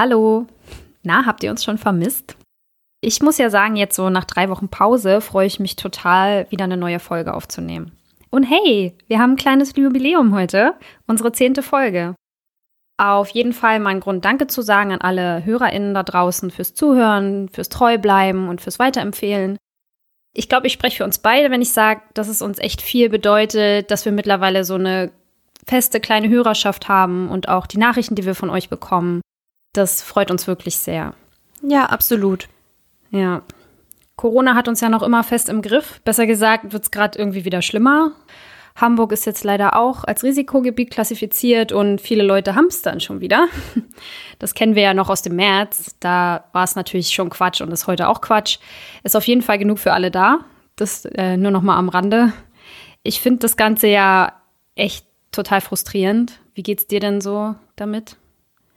Hallo. Na, habt ihr uns schon vermisst? Ich muss ja sagen, jetzt so nach drei Wochen Pause freue ich mich total, wieder eine neue Folge aufzunehmen. Und hey, wir haben ein kleines Jubiläum heute, unsere zehnte Folge. Auf jeden Fall mal ein Grund, Danke zu sagen an alle HörerInnen da draußen fürs Zuhören, fürs Treubleiben und fürs Weiterempfehlen. Ich glaube, ich spreche für uns beide, wenn ich sage, dass es uns echt viel bedeutet, dass wir mittlerweile so eine feste kleine Hörerschaft haben und auch die Nachrichten, die wir von euch bekommen, das freut uns wirklich sehr. Ja, absolut. Ja. Corona hat uns ja noch immer fest im Griff. Besser gesagt, wird es gerade irgendwie wieder schlimmer. Hamburg ist jetzt leider auch als Risikogebiet klassifiziert und viele Leute haben es dann schon wieder. Das kennen wir ja noch aus dem März. Da war es natürlich schon Quatsch und ist heute auch Quatsch. Ist auf jeden Fall genug für alle da. Das äh, nur noch mal am Rande. Ich finde das Ganze ja echt total frustrierend. Wie geht's dir denn so damit?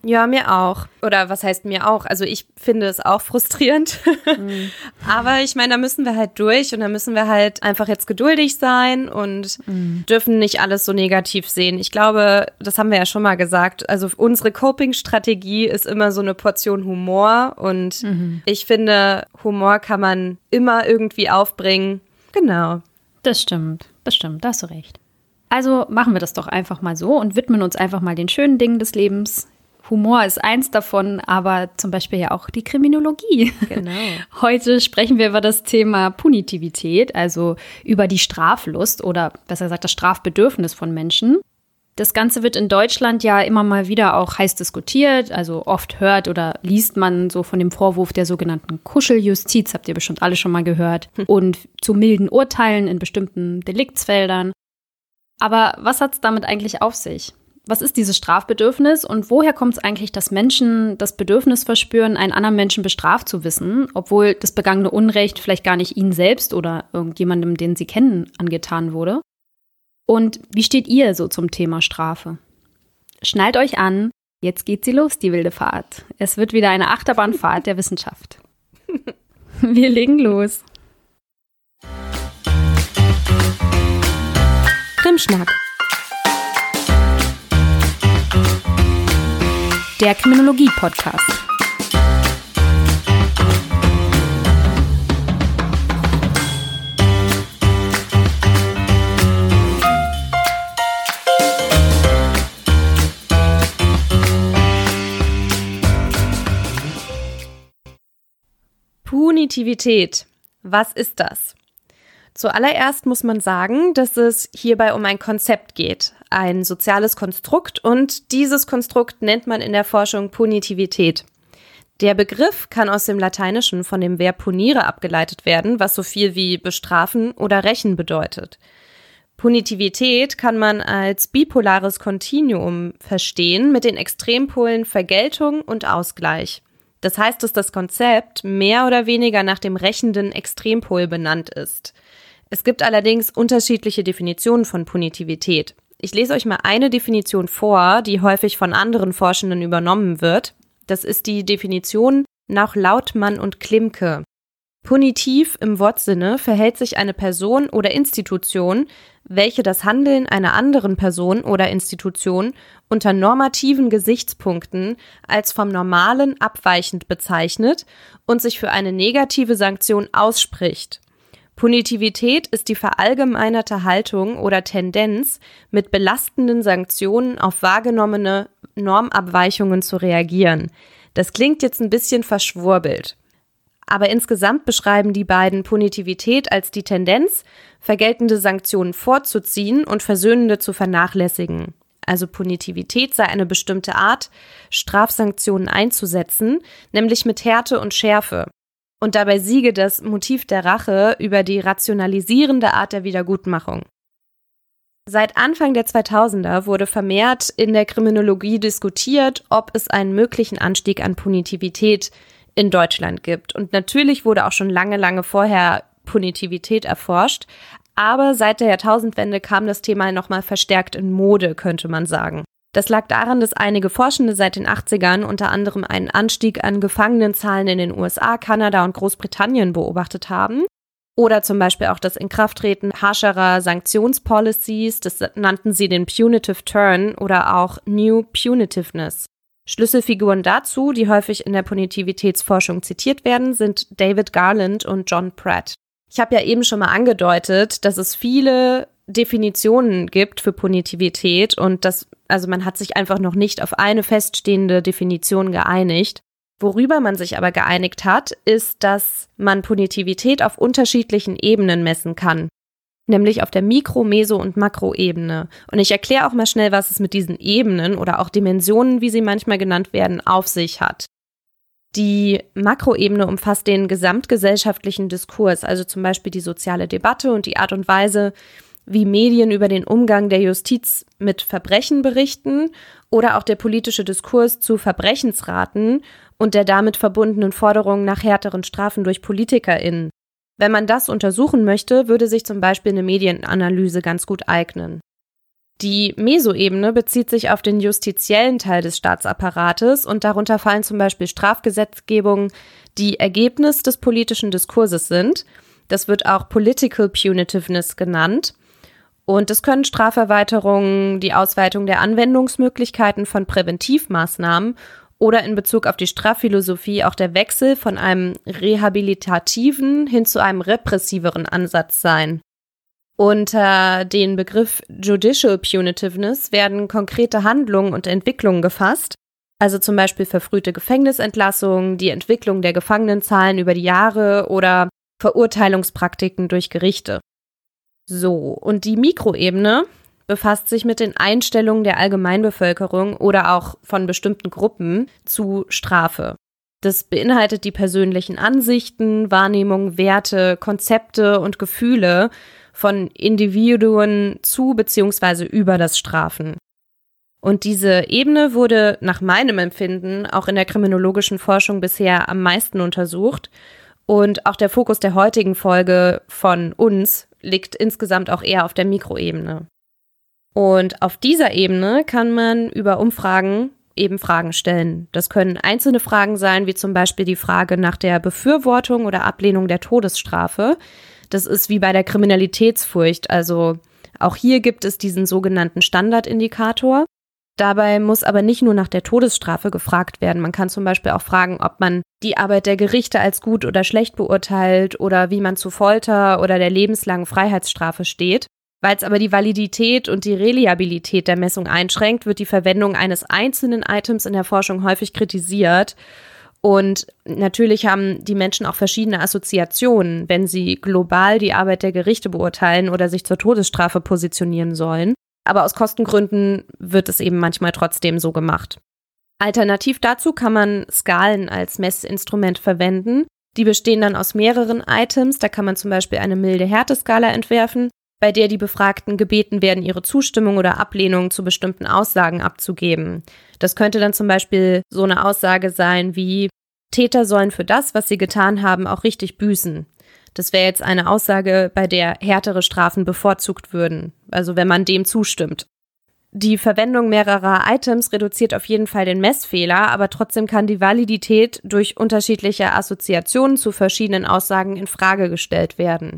Ja, mir auch. Oder was heißt mir auch? Also ich finde es auch frustrierend. Mhm. Aber ich meine, da müssen wir halt durch und da müssen wir halt einfach jetzt geduldig sein und mhm. dürfen nicht alles so negativ sehen. Ich glaube, das haben wir ja schon mal gesagt. Also unsere Coping-Strategie ist immer so eine Portion Humor und mhm. ich finde, Humor kann man immer irgendwie aufbringen. Genau. Das stimmt. Das stimmt. Da hast du recht. Also machen wir das doch einfach mal so und widmen uns einfach mal den schönen Dingen des Lebens. Humor ist eins davon, aber zum Beispiel ja auch die Kriminologie. Genau. Heute sprechen wir über das Thema Punitivität, also über die Straflust oder besser gesagt das Strafbedürfnis von Menschen. Das Ganze wird in Deutschland ja immer mal wieder auch heiß diskutiert. Also oft hört oder liest man so von dem Vorwurf der sogenannten Kuscheljustiz, habt ihr bestimmt alle schon mal gehört, hm. und zu milden Urteilen in bestimmten Deliktsfeldern. Aber was hat es damit eigentlich auf sich? Was ist dieses Strafbedürfnis und woher kommt es eigentlich, dass Menschen das Bedürfnis verspüren, einen anderen Menschen bestraft zu wissen, obwohl das begangene Unrecht vielleicht gar nicht ihnen selbst oder irgendjemandem, den sie kennen, angetan wurde? Und wie steht ihr so zum Thema Strafe? Schnallt euch an, jetzt geht sie los, die wilde Fahrt. Es wird wieder eine Achterbahnfahrt der Wissenschaft. Wir legen los. Krimschnack der Kriminologie-Podcast. Punitivität. Was ist das? Zuallererst muss man sagen, dass es hierbei um ein Konzept geht, ein soziales Konstrukt und dieses Konstrukt nennt man in der Forschung Punitivität. Der Begriff kann aus dem Lateinischen von dem Verb punire abgeleitet werden, was so viel wie bestrafen oder rächen bedeutet. Punitivität kann man als bipolares Kontinuum verstehen mit den Extrempolen Vergeltung und Ausgleich. Das heißt, dass das Konzept mehr oder weniger nach dem rächenden Extrempol benannt ist. Es gibt allerdings unterschiedliche Definitionen von Punitivität. Ich lese euch mal eine Definition vor, die häufig von anderen Forschenden übernommen wird. Das ist die Definition nach Lautmann und Klimke. Punitiv im Wortsinne verhält sich eine Person oder Institution, welche das Handeln einer anderen Person oder Institution unter normativen Gesichtspunkten als vom Normalen abweichend bezeichnet und sich für eine negative Sanktion ausspricht. Punitivität ist die verallgemeinerte Haltung oder Tendenz, mit belastenden Sanktionen auf wahrgenommene Normabweichungen zu reagieren. Das klingt jetzt ein bisschen verschwurbelt. Aber insgesamt beschreiben die beiden Punitivität als die Tendenz, vergeltende Sanktionen vorzuziehen und versöhnende zu vernachlässigen. Also Punitivität sei eine bestimmte Art, Strafsanktionen einzusetzen, nämlich mit Härte und Schärfe und dabei siege das Motiv der Rache über die rationalisierende Art der Wiedergutmachung. Seit Anfang der 2000er wurde vermehrt in der Kriminologie diskutiert, ob es einen möglichen Anstieg an Punitivität in Deutschland gibt. Und natürlich wurde auch schon lange, lange vorher Punitivität erforscht. Aber seit der Jahrtausendwende kam das Thema nochmal verstärkt in Mode, könnte man sagen. Das lag daran, dass einige Forschende seit den 80ern unter anderem einen Anstieg an Gefangenenzahlen in den USA, Kanada und Großbritannien beobachtet haben. Oder zum Beispiel auch das Inkrafttreten harscherer Sanktionspolicies, das nannten sie den Punitive Turn oder auch New Punitiveness. Schlüsselfiguren dazu, die häufig in der Punitivitätsforschung zitiert werden, sind David Garland und John Pratt. Ich habe ja eben schon mal angedeutet, dass es viele Definitionen gibt für Punitivität und dass, also man hat sich einfach noch nicht auf eine feststehende Definition geeinigt. Worüber man sich aber geeinigt hat, ist, dass man Punitivität auf unterschiedlichen Ebenen messen kann. Nämlich auf der Mikro-, Meso- und Makroebene. Und ich erkläre auch mal schnell, was es mit diesen Ebenen oder auch Dimensionen, wie sie manchmal genannt werden, auf sich hat. Die Makroebene umfasst den gesamtgesellschaftlichen Diskurs, also zum Beispiel die soziale Debatte und die Art und Weise, wie Medien über den Umgang der Justiz mit Verbrechen berichten oder auch der politische Diskurs zu Verbrechensraten und der damit verbundenen Forderungen nach härteren Strafen durch PolitikerInnen. Wenn man das untersuchen möchte, würde sich zum Beispiel eine Medienanalyse ganz gut eignen. Die Mesoebene bezieht sich auf den justiziellen Teil des Staatsapparates und darunter fallen zum Beispiel Strafgesetzgebungen, die Ergebnis des politischen Diskurses sind. Das wird auch Political Punitiveness genannt. Und es können Straferweiterungen, die Ausweitung der Anwendungsmöglichkeiten von Präventivmaßnahmen oder in Bezug auf die Strafphilosophie auch der Wechsel von einem rehabilitativen hin zu einem repressiveren Ansatz sein. Unter den Begriff Judicial Punitiveness werden konkrete Handlungen und Entwicklungen gefasst, also zum Beispiel verfrühte Gefängnisentlassungen, die Entwicklung der Gefangenenzahlen über die Jahre oder Verurteilungspraktiken durch Gerichte. So, und die Mikroebene befasst sich mit den Einstellungen der Allgemeinbevölkerung oder auch von bestimmten Gruppen zu Strafe. Das beinhaltet die persönlichen Ansichten, Wahrnehmungen, Werte, Konzepte und Gefühle von Individuen zu bzw. über das Strafen. Und diese Ebene wurde nach meinem Empfinden auch in der kriminologischen Forschung bisher am meisten untersucht. Und auch der Fokus der heutigen Folge von uns liegt insgesamt auch eher auf der Mikroebene. Und auf dieser Ebene kann man über Umfragen eben Fragen stellen. Das können einzelne Fragen sein, wie zum Beispiel die Frage nach der Befürwortung oder Ablehnung der Todesstrafe. Das ist wie bei der Kriminalitätsfurcht. Also auch hier gibt es diesen sogenannten Standardindikator. Dabei muss aber nicht nur nach der Todesstrafe gefragt werden. Man kann zum Beispiel auch fragen, ob man die Arbeit der Gerichte als gut oder schlecht beurteilt oder wie man zu Folter oder der lebenslangen Freiheitsstrafe steht. Weil es aber die Validität und die Reliabilität der Messung einschränkt, wird die Verwendung eines einzelnen Items in der Forschung häufig kritisiert. Und natürlich haben die Menschen auch verschiedene Assoziationen, wenn sie global die Arbeit der Gerichte beurteilen oder sich zur Todesstrafe positionieren sollen. Aber aus Kostengründen wird es eben manchmal trotzdem so gemacht. Alternativ dazu kann man Skalen als Messinstrument verwenden. Die bestehen dann aus mehreren Items. Da kann man zum Beispiel eine milde Härteskala entwerfen bei der die Befragten gebeten werden, ihre Zustimmung oder Ablehnung zu bestimmten Aussagen abzugeben. Das könnte dann zum Beispiel so eine Aussage sein wie Täter sollen für das, was sie getan haben, auch richtig büßen. Das wäre jetzt eine Aussage, bei der härtere Strafen bevorzugt würden, also wenn man dem zustimmt. Die Verwendung mehrerer Items reduziert auf jeden Fall den Messfehler, aber trotzdem kann die Validität durch unterschiedliche Assoziationen zu verschiedenen Aussagen in Frage gestellt werden.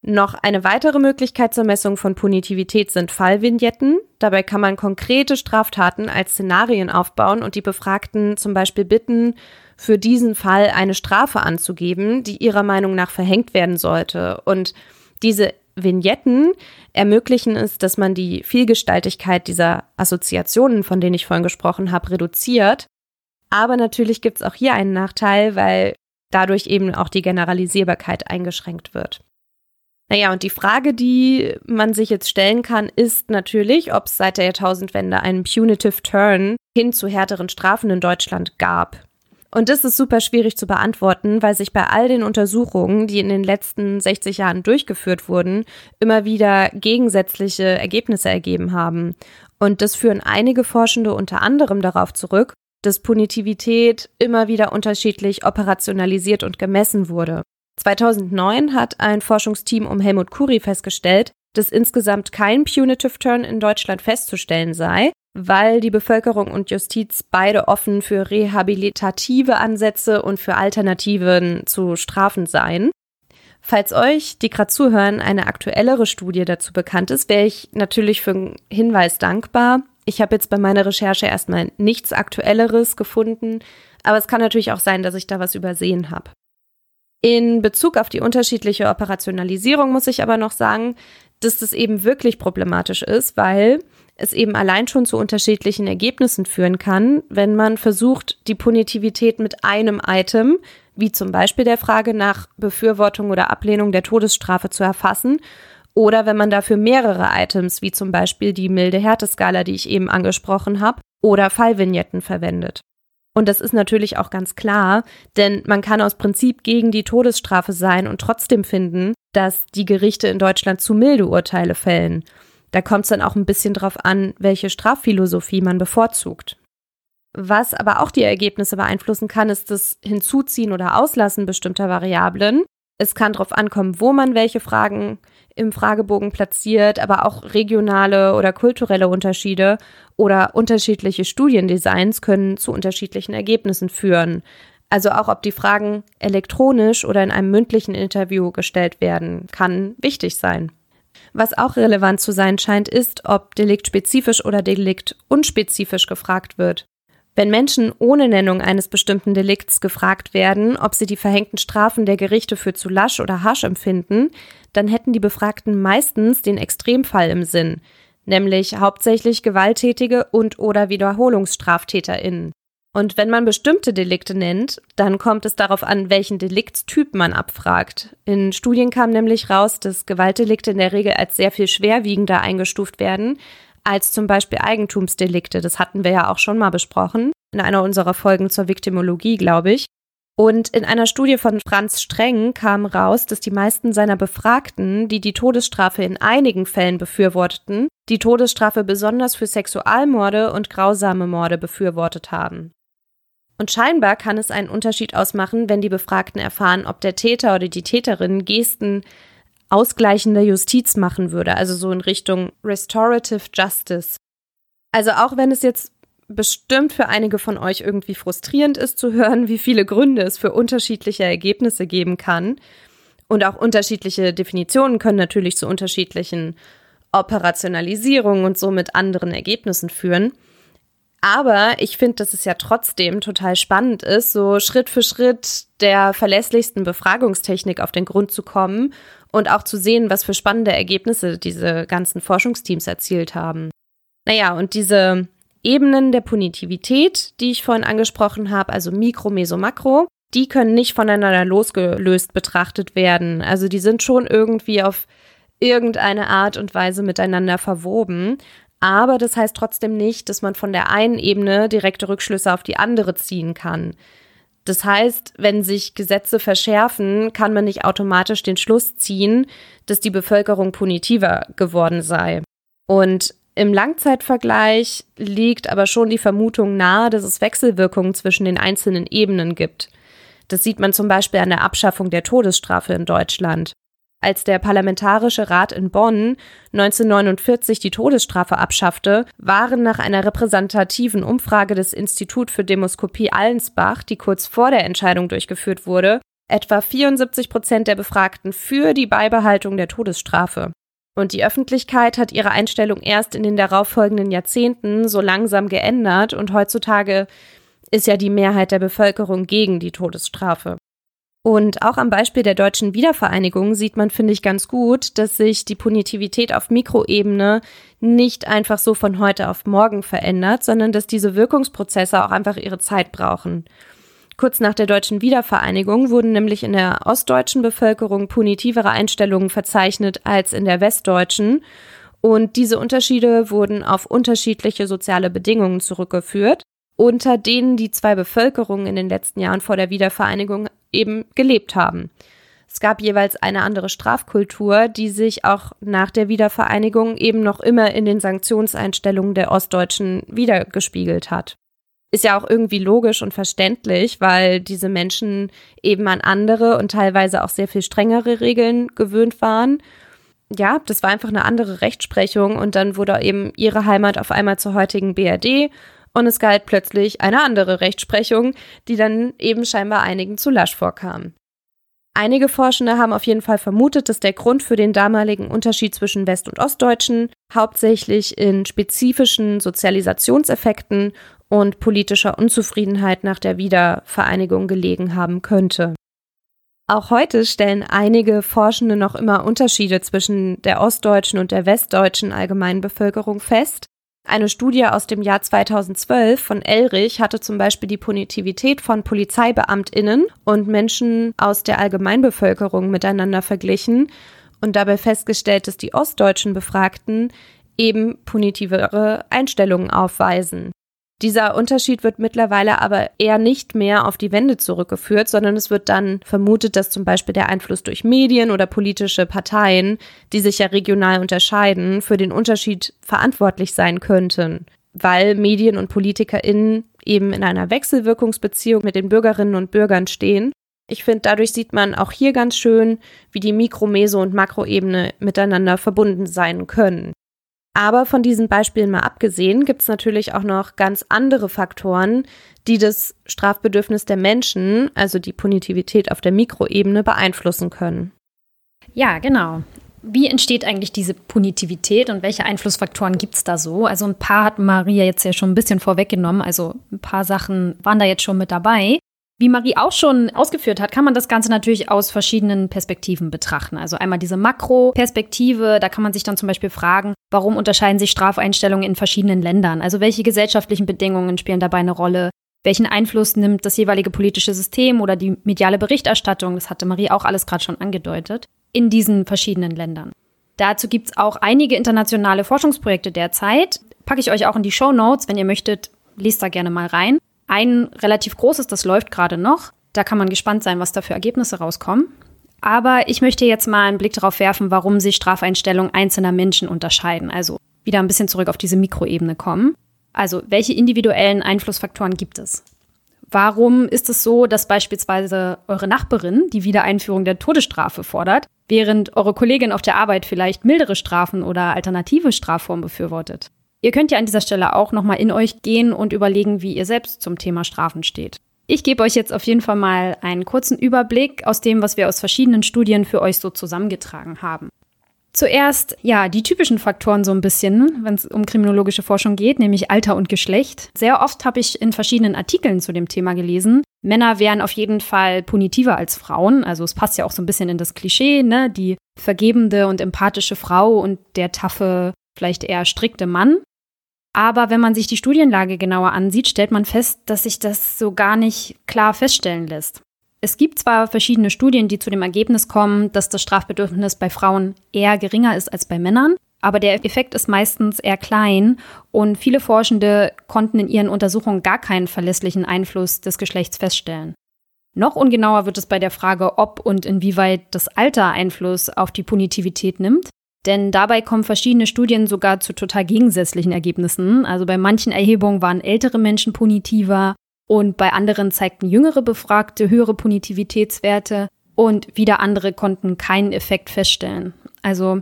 Noch eine weitere Möglichkeit zur Messung von Punitivität sind Fallvignetten. Dabei kann man konkrete Straftaten als Szenarien aufbauen und die Befragten zum Beispiel bitten, für diesen Fall eine Strafe anzugeben, die ihrer Meinung nach verhängt werden sollte. Und diese Vignetten ermöglichen es, dass man die Vielgestaltigkeit dieser Assoziationen, von denen ich vorhin gesprochen habe, reduziert. Aber natürlich gibt es auch hier einen Nachteil, weil dadurch eben auch die Generalisierbarkeit eingeschränkt wird. Naja, und die Frage, die man sich jetzt stellen kann, ist natürlich, ob es seit der Jahrtausendwende einen punitive Turn hin zu härteren Strafen in Deutschland gab. Und das ist super schwierig zu beantworten, weil sich bei all den Untersuchungen, die in den letzten 60 Jahren durchgeführt wurden, immer wieder gegensätzliche Ergebnisse ergeben haben. Und das führen einige Forschende unter anderem darauf zurück, dass Punitivität immer wieder unterschiedlich operationalisiert und gemessen wurde. 2009 hat ein Forschungsteam um Helmut Kuri festgestellt, dass insgesamt kein Punitive Turn in Deutschland festzustellen sei, weil die Bevölkerung und Justiz beide offen für rehabilitative Ansätze und für Alternativen zu Strafen seien. Falls euch, die gerade zuhören, eine aktuellere Studie dazu bekannt ist, wäre ich natürlich für einen Hinweis dankbar. Ich habe jetzt bei meiner Recherche erstmal nichts Aktuelleres gefunden, aber es kann natürlich auch sein, dass ich da was übersehen habe. In Bezug auf die unterschiedliche Operationalisierung muss ich aber noch sagen, dass das eben wirklich problematisch ist, weil es eben allein schon zu unterschiedlichen Ergebnissen führen kann, wenn man versucht, die Punitivität mit einem Item, wie zum Beispiel der Frage nach Befürwortung oder Ablehnung der Todesstrafe zu erfassen, oder wenn man dafür mehrere Items, wie zum Beispiel die milde Härteskala, die ich eben angesprochen habe, oder Fallvignetten verwendet. Und das ist natürlich auch ganz klar, denn man kann aus Prinzip gegen die Todesstrafe sein und trotzdem finden, dass die Gerichte in Deutschland zu milde Urteile fällen. Da kommt es dann auch ein bisschen drauf an, welche Strafphilosophie man bevorzugt. Was aber auch die Ergebnisse beeinflussen kann, ist das Hinzuziehen oder Auslassen bestimmter Variablen. Es kann darauf ankommen, wo man welche Fragen im Fragebogen platziert, aber auch regionale oder kulturelle Unterschiede oder unterschiedliche Studiendesigns können zu unterschiedlichen Ergebnissen führen. Also auch ob die Fragen elektronisch oder in einem mündlichen Interview gestellt werden, kann wichtig sein. Was auch relevant zu sein scheint, ist, ob deliktspezifisch oder deliktunspezifisch gefragt wird. Wenn Menschen ohne Nennung eines bestimmten Delikts gefragt werden, ob sie die verhängten Strafen der Gerichte für zu lasch oder harsch empfinden, dann hätten die Befragten meistens den Extremfall im Sinn, nämlich hauptsächlich gewalttätige und oder Wiederholungsstraftäterinnen. Und wenn man bestimmte Delikte nennt, dann kommt es darauf an, welchen Deliktstyp man abfragt. In Studien kam nämlich raus, dass Gewaltdelikte in der Regel als sehr viel schwerwiegender eingestuft werden als zum Beispiel Eigentumsdelikte. Das hatten wir ja auch schon mal besprochen in einer unserer Folgen zur Viktimologie, glaube ich. Und in einer Studie von Franz Streng kam raus, dass die meisten seiner Befragten, die die Todesstrafe in einigen Fällen befürworteten, die Todesstrafe besonders für Sexualmorde und grausame Morde befürwortet haben. Und scheinbar kann es einen Unterschied ausmachen, wenn die Befragten erfahren, ob der Täter oder die Täterin Gesten ausgleichender Justiz machen würde, also so in Richtung Restorative Justice. Also auch wenn es jetzt bestimmt für einige von euch irgendwie frustrierend ist zu hören, wie viele Gründe es für unterschiedliche Ergebnisse geben kann. Und auch unterschiedliche Definitionen können natürlich zu unterschiedlichen Operationalisierungen und somit anderen Ergebnissen führen. Aber ich finde, dass es ja trotzdem total spannend ist, so Schritt für Schritt der verlässlichsten Befragungstechnik auf den Grund zu kommen und auch zu sehen, was für spannende Ergebnisse diese ganzen Forschungsteams erzielt haben. Naja, und diese Ebenen der Punitivität, die ich vorhin angesprochen habe, also Mikro, Meso, Makro, die können nicht voneinander losgelöst betrachtet werden. Also die sind schon irgendwie auf irgendeine Art und Weise miteinander verwoben. Aber das heißt trotzdem nicht, dass man von der einen Ebene direkte Rückschlüsse auf die andere ziehen kann. Das heißt, wenn sich Gesetze verschärfen, kann man nicht automatisch den Schluss ziehen, dass die Bevölkerung punitiver geworden sei. Und im Langzeitvergleich liegt aber schon die Vermutung nahe, dass es Wechselwirkungen zwischen den einzelnen Ebenen gibt. Das sieht man zum Beispiel an der Abschaffung der Todesstrafe in Deutschland als der Parlamentarische Rat in Bonn 1949 die Todesstrafe abschaffte, waren nach einer repräsentativen Umfrage des Institut für Demoskopie Allensbach, die kurz vor der Entscheidung durchgeführt wurde, etwa 74 Prozent der Befragten für die Beibehaltung der Todesstrafe. Und die Öffentlichkeit hat ihre Einstellung erst in den darauffolgenden Jahrzehnten so langsam geändert und heutzutage ist ja die Mehrheit der Bevölkerung gegen die Todesstrafe. Und auch am Beispiel der deutschen Wiedervereinigung sieht man, finde ich, ganz gut, dass sich die Punitivität auf Mikroebene nicht einfach so von heute auf morgen verändert, sondern dass diese Wirkungsprozesse auch einfach ihre Zeit brauchen. Kurz nach der deutschen Wiedervereinigung wurden nämlich in der ostdeutschen Bevölkerung punitivere Einstellungen verzeichnet als in der westdeutschen. Und diese Unterschiede wurden auf unterschiedliche soziale Bedingungen zurückgeführt unter denen die zwei Bevölkerungen in den letzten Jahren vor der Wiedervereinigung eben gelebt haben. Es gab jeweils eine andere Strafkultur, die sich auch nach der Wiedervereinigung eben noch immer in den Sanktionseinstellungen der Ostdeutschen wiedergespiegelt hat. Ist ja auch irgendwie logisch und verständlich, weil diese Menschen eben an andere und teilweise auch sehr viel strengere Regeln gewöhnt waren. Ja, das war einfach eine andere Rechtsprechung und dann wurde eben ihre Heimat auf einmal zur heutigen BRD und es galt plötzlich eine andere Rechtsprechung, die dann eben scheinbar einigen zu lasch vorkam. Einige Forschende haben auf jeden Fall vermutet, dass der Grund für den damaligen Unterschied zwischen West- und Ostdeutschen hauptsächlich in spezifischen Sozialisationseffekten und politischer Unzufriedenheit nach der Wiedervereinigung gelegen haben könnte. Auch heute stellen einige Forschende noch immer Unterschiede zwischen der ostdeutschen und der westdeutschen Allgemeinbevölkerung fest. Eine Studie aus dem Jahr 2012 von Elrich hatte zum Beispiel die Punitivität von PolizeibeamtInnen und Menschen aus der Allgemeinbevölkerung miteinander verglichen und dabei festgestellt, dass die ostdeutschen Befragten eben punitivere Einstellungen aufweisen. Dieser Unterschied wird mittlerweile aber eher nicht mehr auf die Wende zurückgeführt, sondern es wird dann vermutet, dass zum Beispiel der Einfluss durch Medien oder politische Parteien, die sich ja regional unterscheiden, für den Unterschied verantwortlich sein könnten, weil Medien und PolitikerInnen eben in einer Wechselwirkungsbeziehung mit den Bürgerinnen und Bürgern stehen. Ich finde, dadurch sieht man auch hier ganz schön, wie die Mikro-, Meso- und Makroebene miteinander verbunden sein können. Aber von diesen Beispielen mal abgesehen, gibt es natürlich auch noch ganz andere Faktoren, die das Strafbedürfnis der Menschen, also die Punitivität auf der Mikroebene, beeinflussen können. Ja, genau. Wie entsteht eigentlich diese Punitivität und welche Einflussfaktoren gibt es da so? Also ein paar hat Maria jetzt ja schon ein bisschen vorweggenommen, also ein paar Sachen waren da jetzt schon mit dabei. Wie Marie auch schon ausgeführt hat, kann man das Ganze natürlich aus verschiedenen Perspektiven betrachten. Also einmal diese Makroperspektive, da kann man sich dann zum Beispiel fragen, warum unterscheiden sich Strafeinstellungen in verschiedenen Ländern? Also welche gesellschaftlichen Bedingungen spielen dabei eine Rolle? Welchen Einfluss nimmt das jeweilige politische System oder die mediale Berichterstattung, das hatte Marie auch alles gerade schon angedeutet, in diesen verschiedenen Ländern? Dazu gibt es auch einige internationale Forschungsprojekte derzeit. Packe ich euch auch in die Show Notes, wenn ihr möchtet, lest da gerne mal rein. Ein relativ großes, das läuft gerade noch. Da kann man gespannt sein, was da für Ergebnisse rauskommen. Aber ich möchte jetzt mal einen Blick darauf werfen, warum sich Strafeinstellungen einzelner Menschen unterscheiden. Also wieder ein bisschen zurück auf diese Mikroebene kommen. Also welche individuellen Einflussfaktoren gibt es? Warum ist es so, dass beispielsweise eure Nachbarin die Wiedereinführung der Todesstrafe fordert, während eure Kollegin auf der Arbeit vielleicht mildere Strafen oder alternative Strafformen befürwortet? Ihr könnt ja an dieser Stelle auch nochmal in euch gehen und überlegen, wie ihr selbst zum Thema Strafen steht. Ich gebe euch jetzt auf jeden Fall mal einen kurzen Überblick aus dem, was wir aus verschiedenen Studien für euch so zusammengetragen haben. Zuerst, ja, die typischen Faktoren so ein bisschen, wenn es um kriminologische Forschung geht, nämlich Alter und Geschlecht. Sehr oft habe ich in verschiedenen Artikeln zu dem Thema gelesen. Männer wären auf jeden Fall punitiver als Frauen. Also es passt ja auch so ein bisschen in das Klischee, ne? Die vergebende und empathische Frau und der taffe, vielleicht eher strikte Mann. Aber wenn man sich die Studienlage genauer ansieht, stellt man fest, dass sich das so gar nicht klar feststellen lässt. Es gibt zwar verschiedene Studien, die zu dem Ergebnis kommen, dass das Strafbedürfnis bei Frauen eher geringer ist als bei Männern, aber der Effekt ist meistens eher klein und viele Forschende konnten in ihren Untersuchungen gar keinen verlässlichen Einfluss des Geschlechts feststellen. Noch ungenauer wird es bei der Frage, ob und inwieweit das Alter Einfluss auf die Punitivität nimmt. Denn dabei kommen verschiedene Studien sogar zu total gegensätzlichen Ergebnissen. Also bei manchen Erhebungen waren ältere Menschen punitiver und bei anderen zeigten jüngere Befragte höhere Punitivitätswerte und wieder andere konnten keinen Effekt feststellen. Also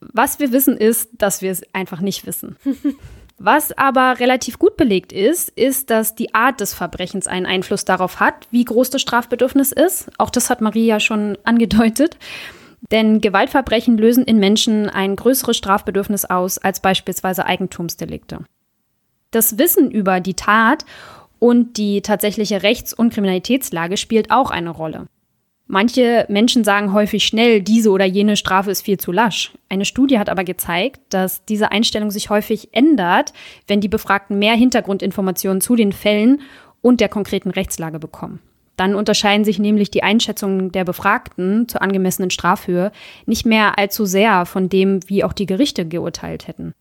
was wir wissen ist, dass wir es einfach nicht wissen. Was aber relativ gut belegt ist, ist, dass die Art des Verbrechens einen Einfluss darauf hat, wie groß das Strafbedürfnis ist. Auch das hat Maria schon angedeutet. Denn Gewaltverbrechen lösen in Menschen ein größeres Strafbedürfnis aus als beispielsweise Eigentumsdelikte. Das Wissen über die Tat und die tatsächliche Rechts- und Kriminalitätslage spielt auch eine Rolle. Manche Menschen sagen häufig schnell, diese oder jene Strafe ist viel zu lasch. Eine Studie hat aber gezeigt, dass diese Einstellung sich häufig ändert, wenn die Befragten mehr Hintergrundinformationen zu den Fällen und der konkreten Rechtslage bekommen. Dann unterscheiden sich nämlich die Einschätzungen der Befragten zur angemessenen Strafhöhe nicht mehr allzu sehr von dem, wie auch die Gerichte geurteilt hätten.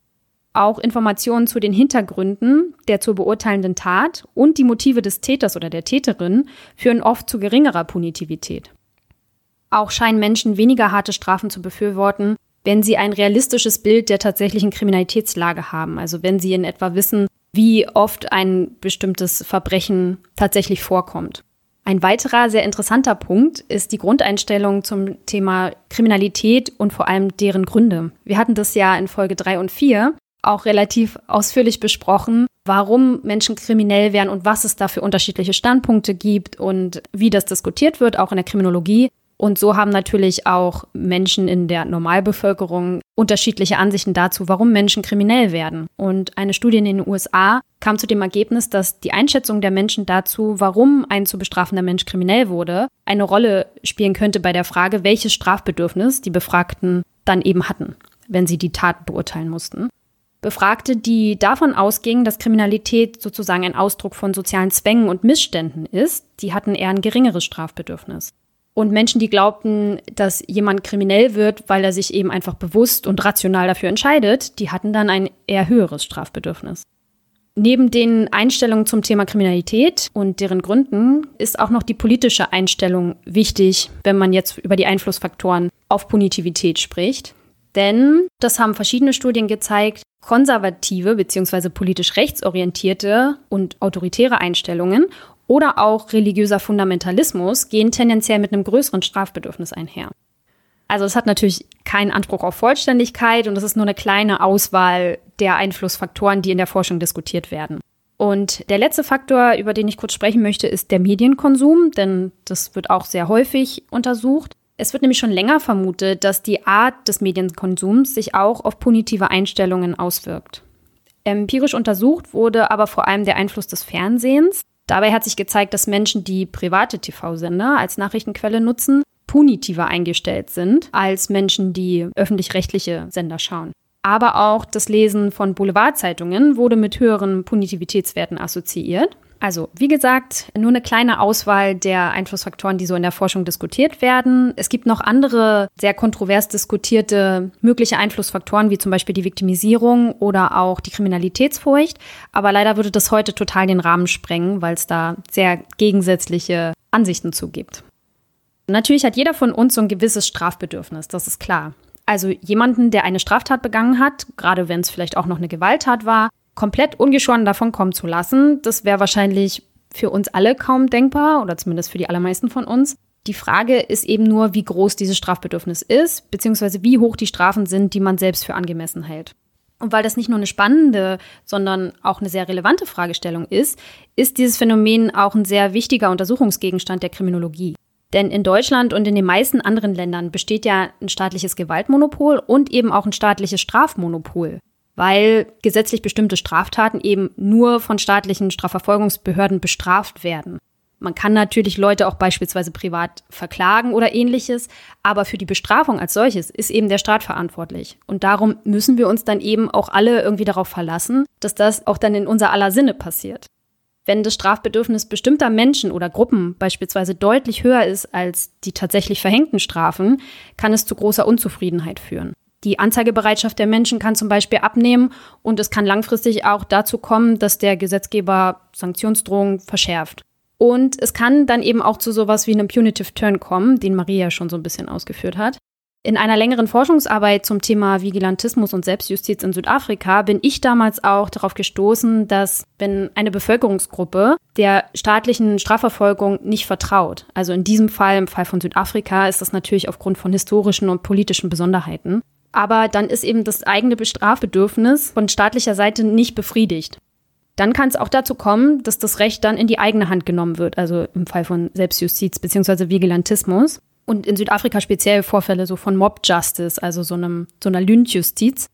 Auch Informationen zu den Hintergründen der zu beurteilenden Tat und die Motive des Täters oder der Täterin führen oft zu geringerer Punitivität. Auch scheinen Menschen weniger harte Strafen zu befürworten, wenn sie ein realistisches Bild der tatsächlichen Kriminalitätslage haben, also wenn sie in etwa wissen, wie oft ein bestimmtes Verbrechen tatsächlich vorkommt. Ein weiterer sehr interessanter Punkt ist die Grundeinstellung zum Thema Kriminalität und vor allem deren Gründe. Wir hatten das ja in Folge 3 und 4 auch relativ ausführlich besprochen, warum Menschen kriminell werden und was es da für unterschiedliche Standpunkte gibt und wie das diskutiert wird, auch in der Kriminologie. Und so haben natürlich auch Menschen in der Normalbevölkerung unterschiedliche Ansichten dazu, warum Menschen kriminell werden. Und eine Studie in den USA kam zu dem Ergebnis, dass die Einschätzung der Menschen dazu, warum ein zu bestrafender Mensch kriminell wurde, eine Rolle spielen könnte bei der Frage, welches Strafbedürfnis die Befragten dann eben hatten, wenn sie die Tat beurteilen mussten. Befragte, die davon ausgingen, dass Kriminalität sozusagen ein Ausdruck von sozialen Zwängen und Missständen ist, die hatten eher ein geringeres Strafbedürfnis. Und Menschen, die glaubten, dass jemand kriminell wird, weil er sich eben einfach bewusst und rational dafür entscheidet, die hatten dann ein eher höheres Strafbedürfnis. Neben den Einstellungen zum Thema Kriminalität und deren Gründen ist auch noch die politische Einstellung wichtig, wenn man jetzt über die Einflussfaktoren auf Punitivität spricht. Denn, das haben verschiedene Studien gezeigt, konservative bzw. politisch rechtsorientierte und autoritäre Einstellungen oder auch religiöser Fundamentalismus gehen tendenziell mit einem größeren Strafbedürfnis einher. Also es hat natürlich keinen Anspruch auf Vollständigkeit und es ist nur eine kleine Auswahl der Einflussfaktoren, die in der Forschung diskutiert werden. Und der letzte Faktor, über den ich kurz sprechen möchte, ist der Medienkonsum, denn das wird auch sehr häufig untersucht. Es wird nämlich schon länger vermutet, dass die Art des Medienkonsums sich auch auf punitive Einstellungen auswirkt. Empirisch untersucht wurde aber vor allem der Einfluss des Fernsehens. Dabei hat sich gezeigt, dass Menschen, die private TV-Sender als Nachrichtenquelle nutzen, punitiver eingestellt sind als Menschen, die öffentlich-rechtliche Sender schauen. Aber auch das Lesen von Boulevardzeitungen wurde mit höheren Punitivitätswerten assoziiert. Also, wie gesagt, nur eine kleine Auswahl der Einflussfaktoren, die so in der Forschung diskutiert werden. Es gibt noch andere sehr kontrovers diskutierte mögliche Einflussfaktoren, wie zum Beispiel die Viktimisierung oder auch die Kriminalitätsfurcht. Aber leider würde das heute total den Rahmen sprengen, weil es da sehr gegensätzliche Ansichten zugibt. Natürlich hat jeder von uns so ein gewisses Strafbedürfnis, das ist klar. Also jemanden, der eine Straftat begangen hat, gerade wenn es vielleicht auch noch eine Gewalttat war, komplett ungeschoren davon kommen zu lassen, das wäre wahrscheinlich für uns alle kaum denkbar oder zumindest für die allermeisten von uns. Die Frage ist eben nur, wie groß dieses Strafbedürfnis ist, beziehungsweise wie hoch die Strafen sind, die man selbst für angemessen hält. Und weil das nicht nur eine spannende, sondern auch eine sehr relevante Fragestellung ist, ist dieses Phänomen auch ein sehr wichtiger Untersuchungsgegenstand der Kriminologie. Denn in Deutschland und in den meisten anderen Ländern besteht ja ein staatliches Gewaltmonopol und eben auch ein staatliches Strafmonopol weil gesetzlich bestimmte Straftaten eben nur von staatlichen Strafverfolgungsbehörden bestraft werden. Man kann natürlich Leute auch beispielsweise privat verklagen oder ähnliches, aber für die Bestrafung als solches ist eben der Staat verantwortlich. Und darum müssen wir uns dann eben auch alle irgendwie darauf verlassen, dass das auch dann in unser aller Sinne passiert. Wenn das Strafbedürfnis bestimmter Menschen oder Gruppen beispielsweise deutlich höher ist als die tatsächlich verhängten Strafen, kann es zu großer Unzufriedenheit führen. Die Anzeigebereitschaft der Menschen kann zum Beispiel abnehmen und es kann langfristig auch dazu kommen, dass der Gesetzgeber Sanktionsdrohungen verschärft. Und es kann dann eben auch zu sowas wie einem Punitive Turn kommen, den Maria schon so ein bisschen ausgeführt hat. In einer längeren Forschungsarbeit zum Thema Vigilantismus und Selbstjustiz in Südafrika bin ich damals auch darauf gestoßen, dass wenn eine Bevölkerungsgruppe der staatlichen Strafverfolgung nicht vertraut, also in diesem Fall, im Fall von Südafrika, ist das natürlich aufgrund von historischen und politischen Besonderheiten, aber dann ist eben das eigene Strafbedürfnis von staatlicher Seite nicht befriedigt. Dann kann es auch dazu kommen, dass das Recht dann in die eigene Hand genommen wird, also im Fall von Selbstjustiz bzw. Vigilantismus. Und in Südafrika speziell Vorfälle so von Mob Justice, also so, einem, so einer Lynchjustiz.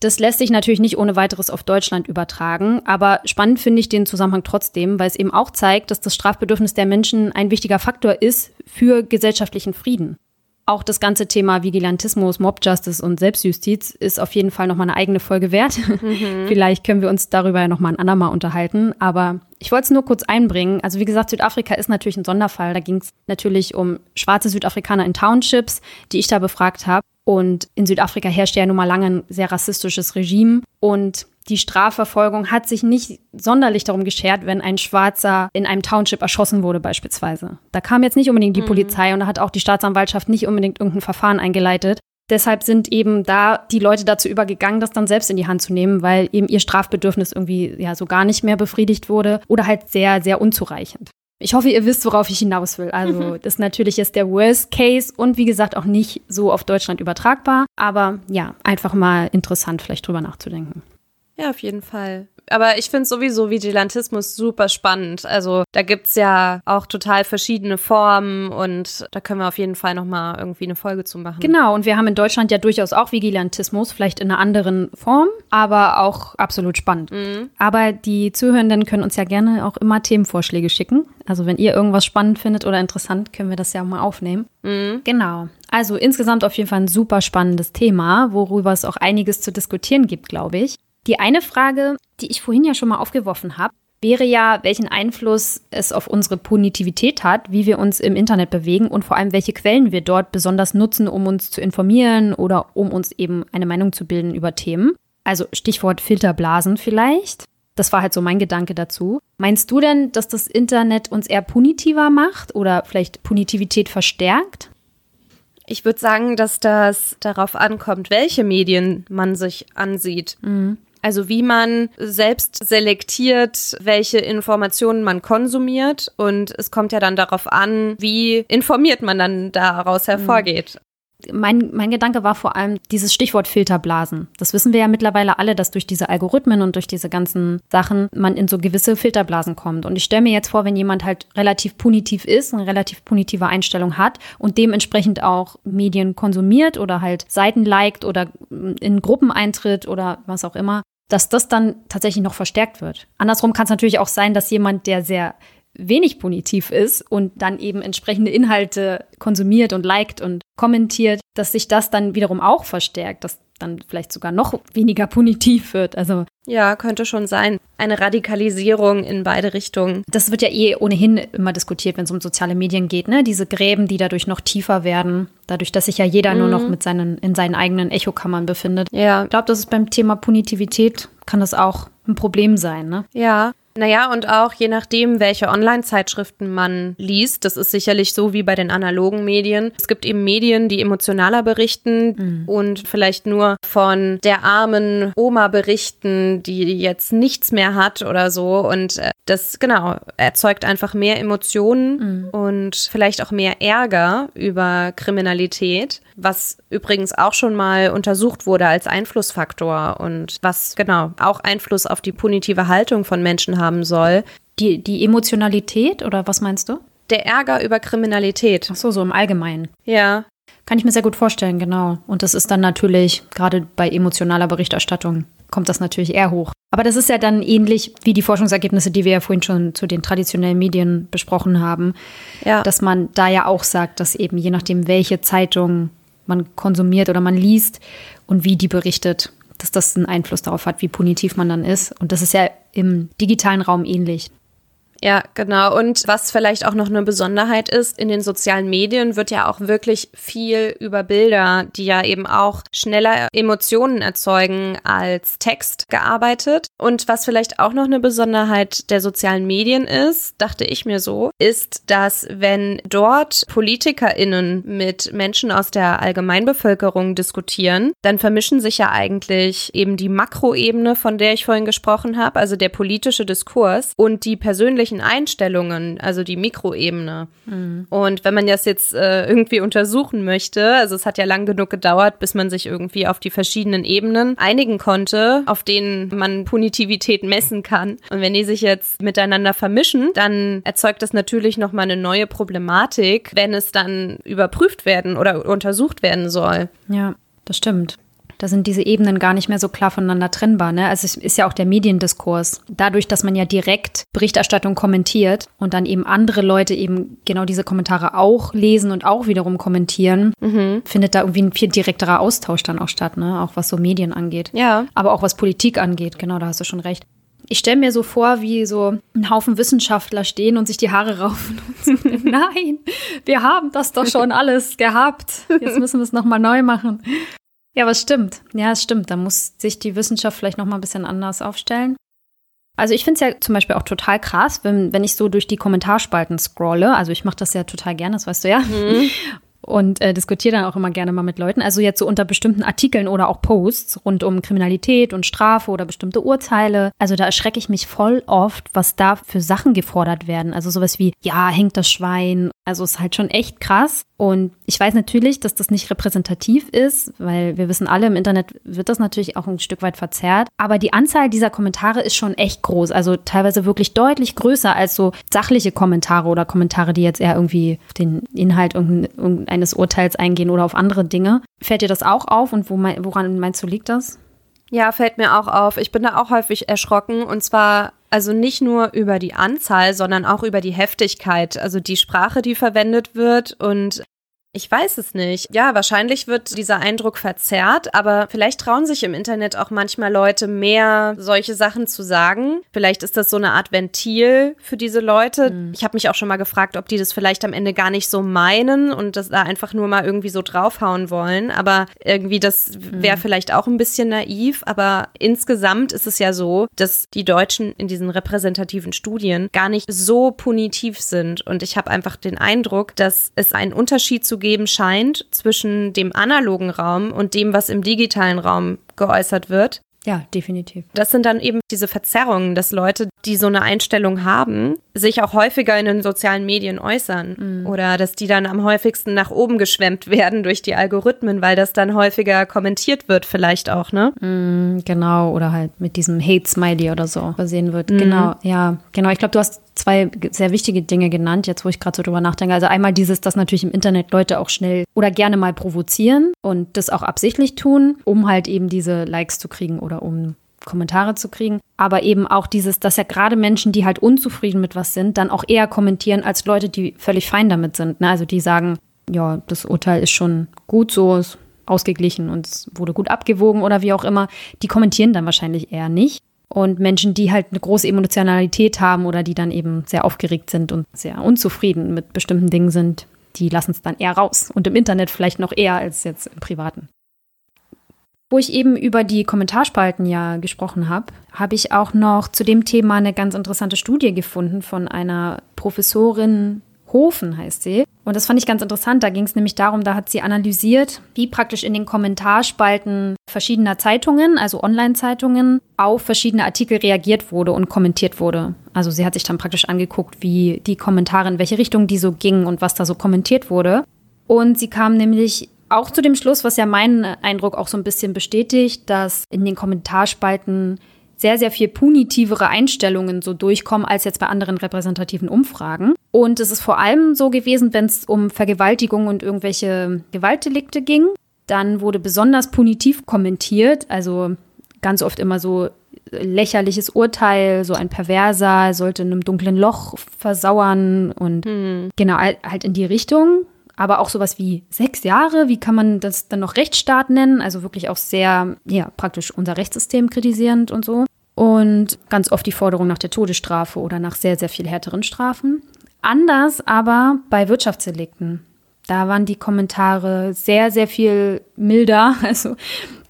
Das lässt sich natürlich nicht ohne weiteres auf Deutschland übertragen, aber spannend finde ich den Zusammenhang trotzdem, weil es eben auch zeigt, dass das Strafbedürfnis der Menschen ein wichtiger Faktor ist für gesellschaftlichen Frieden. Auch das ganze Thema Vigilantismus, Mob Justice und Selbstjustiz ist auf jeden Fall nochmal eine eigene Folge wert. Mhm. Vielleicht können wir uns darüber ja nochmal ein andermal unterhalten. Aber ich wollte es nur kurz einbringen. Also wie gesagt, Südafrika ist natürlich ein Sonderfall. Da ging es natürlich um schwarze Südafrikaner in Townships, die ich da befragt habe. Und in Südafrika herrscht ja nun mal lange ein sehr rassistisches Regime. Und die Strafverfolgung hat sich nicht sonderlich darum geschert, wenn ein Schwarzer in einem Township erschossen wurde beispielsweise. Da kam jetzt nicht unbedingt die mhm. Polizei und da hat auch die Staatsanwaltschaft nicht unbedingt irgendein Verfahren eingeleitet. Deshalb sind eben da die Leute dazu übergegangen, das dann selbst in die Hand zu nehmen, weil eben ihr Strafbedürfnis irgendwie ja so gar nicht mehr befriedigt wurde oder halt sehr, sehr unzureichend. Ich hoffe, ihr wisst, worauf ich hinaus will. Also, das natürlich ist der Worst Case und wie gesagt auch nicht so auf Deutschland übertragbar. Aber ja, einfach mal interessant, vielleicht drüber nachzudenken. Ja, auf jeden Fall. aber ich finde sowieso Vigilantismus super spannend. Also da gibt's ja auch total verschiedene Formen und da können wir auf jeden Fall nochmal irgendwie eine Folge zu machen. Genau, und wir haben in Deutschland ja durchaus auch Vigilantismus, vielleicht in einer anderen Form, aber auch absolut spannend. Mhm. Aber die Zuhörenden können uns ja gerne auch immer Themenvorschläge schicken. Also wenn ihr irgendwas spannend findet oder interessant, können wir das ja mal aufnehmen. Mhm. Genau. Also insgesamt auf jeden Fall ein super spannendes Thema, worüber es auch einiges zu diskutieren gibt, glaube ich. Die eine Frage, die ich vorhin ja schon mal aufgeworfen habe, wäre ja, welchen Einfluss es auf unsere Punitivität hat, wie wir uns im Internet bewegen und vor allem, welche Quellen wir dort besonders nutzen, um uns zu informieren oder um uns eben eine Meinung zu bilden über Themen. Also Stichwort Filterblasen vielleicht. Das war halt so mein Gedanke dazu. Meinst du denn, dass das Internet uns eher punitiver macht oder vielleicht Punitivität verstärkt? Ich würde sagen, dass das darauf ankommt, welche Medien man sich ansieht. Mhm. Also wie man selbst selektiert, welche Informationen man konsumiert. Und es kommt ja dann darauf an, wie informiert man dann daraus hervorgeht mein, mein Gedanke war vor allem dieses Stichwort Filterblasen. Das wissen wir ja mittlerweile alle, dass durch diese Algorithmen und durch diese ganzen Sachen man in so gewisse Filterblasen kommt. Und ich stelle mir jetzt vor, wenn jemand halt relativ punitiv ist, eine relativ punitive Einstellung hat und dementsprechend auch Medien konsumiert oder halt Seiten liked oder in Gruppen eintritt oder was auch immer, dass das dann tatsächlich noch verstärkt wird. Andersrum kann es natürlich auch sein, dass jemand, der sehr wenig punitiv ist und dann eben entsprechende Inhalte konsumiert und liked und kommentiert, dass sich das dann wiederum auch verstärkt, dass dann vielleicht sogar noch weniger punitiv wird. Also ja, könnte schon sein. Eine Radikalisierung in beide Richtungen. Das wird ja eh ohnehin immer diskutiert, wenn es um soziale Medien geht, ne? Diese Gräben, die dadurch noch tiefer werden, dadurch, dass sich ja jeder mhm. nur noch mhm. mit seinen in seinen eigenen Echokammern befindet. Ja. Ich glaube, das ist beim Thema Punitivität kann das auch ein Problem sein, ne? Ja. Naja, und auch je nachdem, welche Online-Zeitschriften man liest, das ist sicherlich so wie bei den analogen Medien. Es gibt eben Medien, die emotionaler berichten mhm. und vielleicht nur von der armen Oma berichten, die jetzt nichts mehr hat oder so. Und äh, das, genau, erzeugt einfach mehr Emotionen mhm. und vielleicht auch mehr Ärger über Kriminalität, was übrigens auch schon mal untersucht wurde als Einflussfaktor und was, genau, auch Einfluss auf die punitive Haltung von Menschen haben soll. Die, die Emotionalität oder was meinst du? Der Ärger über Kriminalität. Ach so, so im Allgemeinen. Ja. Kann ich mir sehr gut vorstellen, genau. Und das ist dann natürlich, gerade bei emotionaler Berichterstattung, kommt das natürlich eher hoch. Aber das ist ja dann ähnlich wie die Forschungsergebnisse, die wir ja vorhin schon zu den traditionellen Medien besprochen haben. Ja. Dass man da ja auch sagt, dass eben je nachdem, welche Zeitung man konsumiert oder man liest und wie die berichtet, dass das einen Einfluss darauf hat, wie punitiv man dann ist. Und das ist ja im digitalen Raum ähnlich. Ja, genau. Und was vielleicht auch noch eine Besonderheit ist, in den sozialen Medien wird ja auch wirklich viel über Bilder, die ja eben auch schneller Emotionen erzeugen als Text gearbeitet. Und was vielleicht auch noch eine Besonderheit der sozialen Medien ist, dachte ich mir so, ist, dass wenn dort PolitikerInnen mit Menschen aus der Allgemeinbevölkerung diskutieren, dann vermischen sich ja eigentlich eben die Makroebene, von der ich vorhin gesprochen habe, also der politische Diskurs und die persönlichen persönlichen Einstellungen, also die Mikroebene. Mhm. Und wenn man das jetzt äh, irgendwie untersuchen möchte, also es hat ja lang genug gedauert, bis man sich irgendwie auf die verschiedenen Ebenen einigen konnte, auf denen man Punitivität messen kann. Und wenn die sich jetzt miteinander vermischen, dann erzeugt das natürlich nochmal eine neue Problematik, wenn es dann überprüft werden oder untersucht werden soll. Ja, das stimmt. Da sind diese Ebenen gar nicht mehr so klar voneinander trennbar. Ne? Also es ist ja auch der Mediendiskurs. Dadurch, dass man ja direkt Berichterstattung kommentiert und dann eben andere Leute eben genau diese Kommentare auch lesen und auch wiederum kommentieren, mhm. findet da irgendwie ein viel direkterer Austausch dann auch statt, ne? Auch was so Medien angeht. Ja. Aber auch was Politik angeht, genau, da hast du schon recht. Ich stelle mir so vor, wie so ein Haufen Wissenschaftler stehen und sich die Haare raufen und so, nein, wir haben das doch schon alles gehabt. Jetzt müssen wir es nochmal neu machen. Ja, was stimmt. Ja, es stimmt. Da muss sich die Wissenschaft vielleicht noch mal ein bisschen anders aufstellen. Also ich finde es ja zum Beispiel auch total krass, wenn, wenn ich so durch die Kommentarspalten scrolle. Also ich mache das ja total gerne, das weißt du ja. Mhm. und äh, diskutiere dann auch immer gerne mal mit Leuten. Also jetzt so unter bestimmten Artikeln oder auch Posts rund um Kriminalität und Strafe oder bestimmte Urteile. Also da erschrecke ich mich voll oft, was da für Sachen gefordert werden. Also sowas wie, ja, hängt das Schwein. Also ist halt schon echt krass. Und ich weiß natürlich, dass das nicht repräsentativ ist, weil wir wissen alle, im Internet wird das natürlich auch ein Stück weit verzerrt. Aber die Anzahl dieser Kommentare ist schon echt groß. Also teilweise wirklich deutlich größer als so sachliche Kommentare oder Kommentare, die jetzt eher irgendwie den Inhalt irgendeines Urteils eingehen oder auf andere Dinge. Fällt dir das auch auf und wo, woran meinst du, liegt das? Ja, fällt mir auch auf. Ich bin da auch häufig erschrocken und zwar also nicht nur über die Anzahl, sondern auch über die Heftigkeit, also die Sprache, die verwendet wird und ich weiß es nicht. Ja, wahrscheinlich wird dieser Eindruck verzerrt, aber vielleicht trauen sich im Internet auch manchmal Leute mehr, solche Sachen zu sagen. Vielleicht ist das so eine Art Ventil für diese Leute. Mhm. Ich habe mich auch schon mal gefragt, ob die das vielleicht am Ende gar nicht so meinen und das da einfach nur mal irgendwie so draufhauen wollen. Aber irgendwie, das wäre mhm. vielleicht auch ein bisschen naiv. Aber insgesamt ist es ja so, dass die Deutschen in diesen repräsentativen Studien gar nicht so punitiv sind. Und ich habe einfach den Eindruck, dass es einen Unterschied zu geben scheint zwischen dem analogen Raum und dem, was im digitalen Raum geäußert wird. Ja, definitiv. Das sind dann eben diese Verzerrungen, dass Leute, die so eine Einstellung haben, sich auch häufiger in den sozialen Medien äußern. Mhm. Oder dass die dann am häufigsten nach oben geschwemmt werden durch die Algorithmen, weil das dann häufiger kommentiert wird, vielleicht auch, ne? Mhm, genau, oder halt mit diesem Hate-Smiley oder so versehen wird. Mhm. Genau, ja, genau. Ich glaube, du hast zwei sehr wichtige Dinge genannt, jetzt wo ich gerade so drüber nachdenke. Also einmal dieses, dass natürlich im Internet Leute auch schnell oder gerne mal provozieren und das auch absichtlich tun, um halt eben diese Likes zu kriegen oder um Kommentare zu kriegen. Aber eben auch dieses, dass ja gerade Menschen, die halt unzufrieden mit was sind, dann auch eher kommentieren als Leute, die völlig fein damit sind. Ne? Also die sagen, ja, das Urteil ist schon gut so, ist ausgeglichen und es wurde gut abgewogen oder wie auch immer. Die kommentieren dann wahrscheinlich eher nicht. Und Menschen, die halt eine große Emotionalität haben oder die dann eben sehr aufgeregt sind und sehr unzufrieden mit bestimmten Dingen sind, die lassen es dann eher raus. Und im Internet vielleicht noch eher als jetzt im Privaten. Wo ich eben über die Kommentarspalten ja gesprochen habe, habe ich auch noch zu dem Thema eine ganz interessante Studie gefunden von einer Professorin Hofen heißt sie. Und das fand ich ganz interessant. Da ging es nämlich darum, da hat sie analysiert, wie praktisch in den Kommentarspalten verschiedener Zeitungen, also Online-Zeitungen, auf verschiedene Artikel reagiert wurde und kommentiert wurde. Also sie hat sich dann praktisch angeguckt, wie die Kommentare, in welche Richtung die so gingen und was da so kommentiert wurde. Und sie kam nämlich auch zu dem Schluss, was ja meinen Eindruck auch so ein bisschen bestätigt, dass in den Kommentarspalten sehr, sehr viel punitivere Einstellungen so durchkommen als jetzt bei anderen repräsentativen Umfragen. Und es ist vor allem so gewesen, wenn es um Vergewaltigung und irgendwelche Gewaltdelikte ging. Dann wurde besonders punitiv kommentiert, also ganz oft immer so lächerliches Urteil, so ein Perverser sollte in einem dunklen Loch versauern und hm. genau halt in die Richtung. Aber auch sowas wie sechs Jahre, wie kann man das dann noch Rechtsstaat nennen? Also wirklich auch sehr, ja, praktisch unser Rechtssystem kritisierend und so und ganz oft die Forderung nach der Todesstrafe oder nach sehr, sehr viel härteren Strafen. Anders aber bei Wirtschaftsdelikten. Da waren die Kommentare sehr, sehr viel milder. Also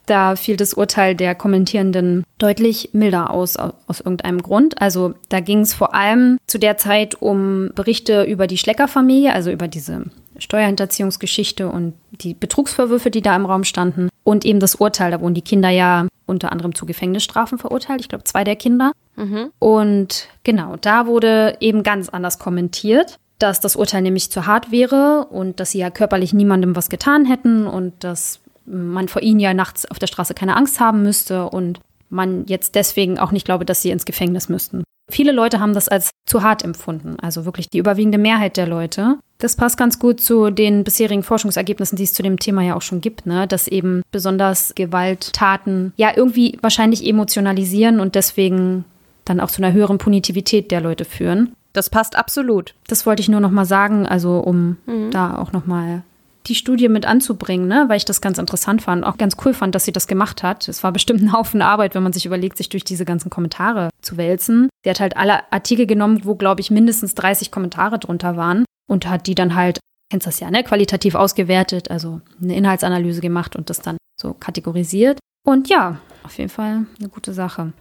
da fiel das Urteil der Kommentierenden deutlich milder aus, aus irgendeinem Grund. Also da ging es vor allem zu der Zeit um Berichte über die Schlecker-Familie, also über diese Steuerhinterziehungsgeschichte und die Betrugsvorwürfe, die da im Raum standen. Und eben das Urteil, da wurden die Kinder ja unter anderem zu Gefängnisstrafen verurteilt. Ich glaube, zwei der Kinder. Mhm. Und genau, da wurde eben ganz anders kommentiert, dass das Urteil nämlich zu hart wäre und dass sie ja körperlich niemandem was getan hätten und dass man vor ihnen ja nachts auf der Straße keine Angst haben müsste und man jetzt deswegen auch nicht glaube, dass sie ins Gefängnis müssten. Viele Leute haben das als zu hart empfunden, also wirklich die überwiegende Mehrheit der Leute. Das passt ganz gut zu den bisherigen Forschungsergebnissen, die es zu dem Thema ja auch schon gibt, ne? dass eben besonders Gewalttaten ja irgendwie wahrscheinlich emotionalisieren und deswegen dann auch zu einer höheren Punitivität der Leute führen. Das passt absolut. Das wollte ich nur noch mal sagen, also um mhm. da auch noch mal die Studie mit anzubringen, ne? weil ich das ganz interessant fand, auch ganz cool fand, dass sie das gemacht hat. Es war bestimmt ein Haufen Arbeit, wenn man sich überlegt, sich durch diese ganzen Kommentare zu wälzen. Sie hat halt alle Artikel genommen, wo, glaube ich, mindestens 30 Kommentare drunter waren und hat die dann halt, kennst das ja, ne, qualitativ ausgewertet, also eine Inhaltsanalyse gemacht und das dann so kategorisiert. Und ja, auf jeden Fall eine gute Sache.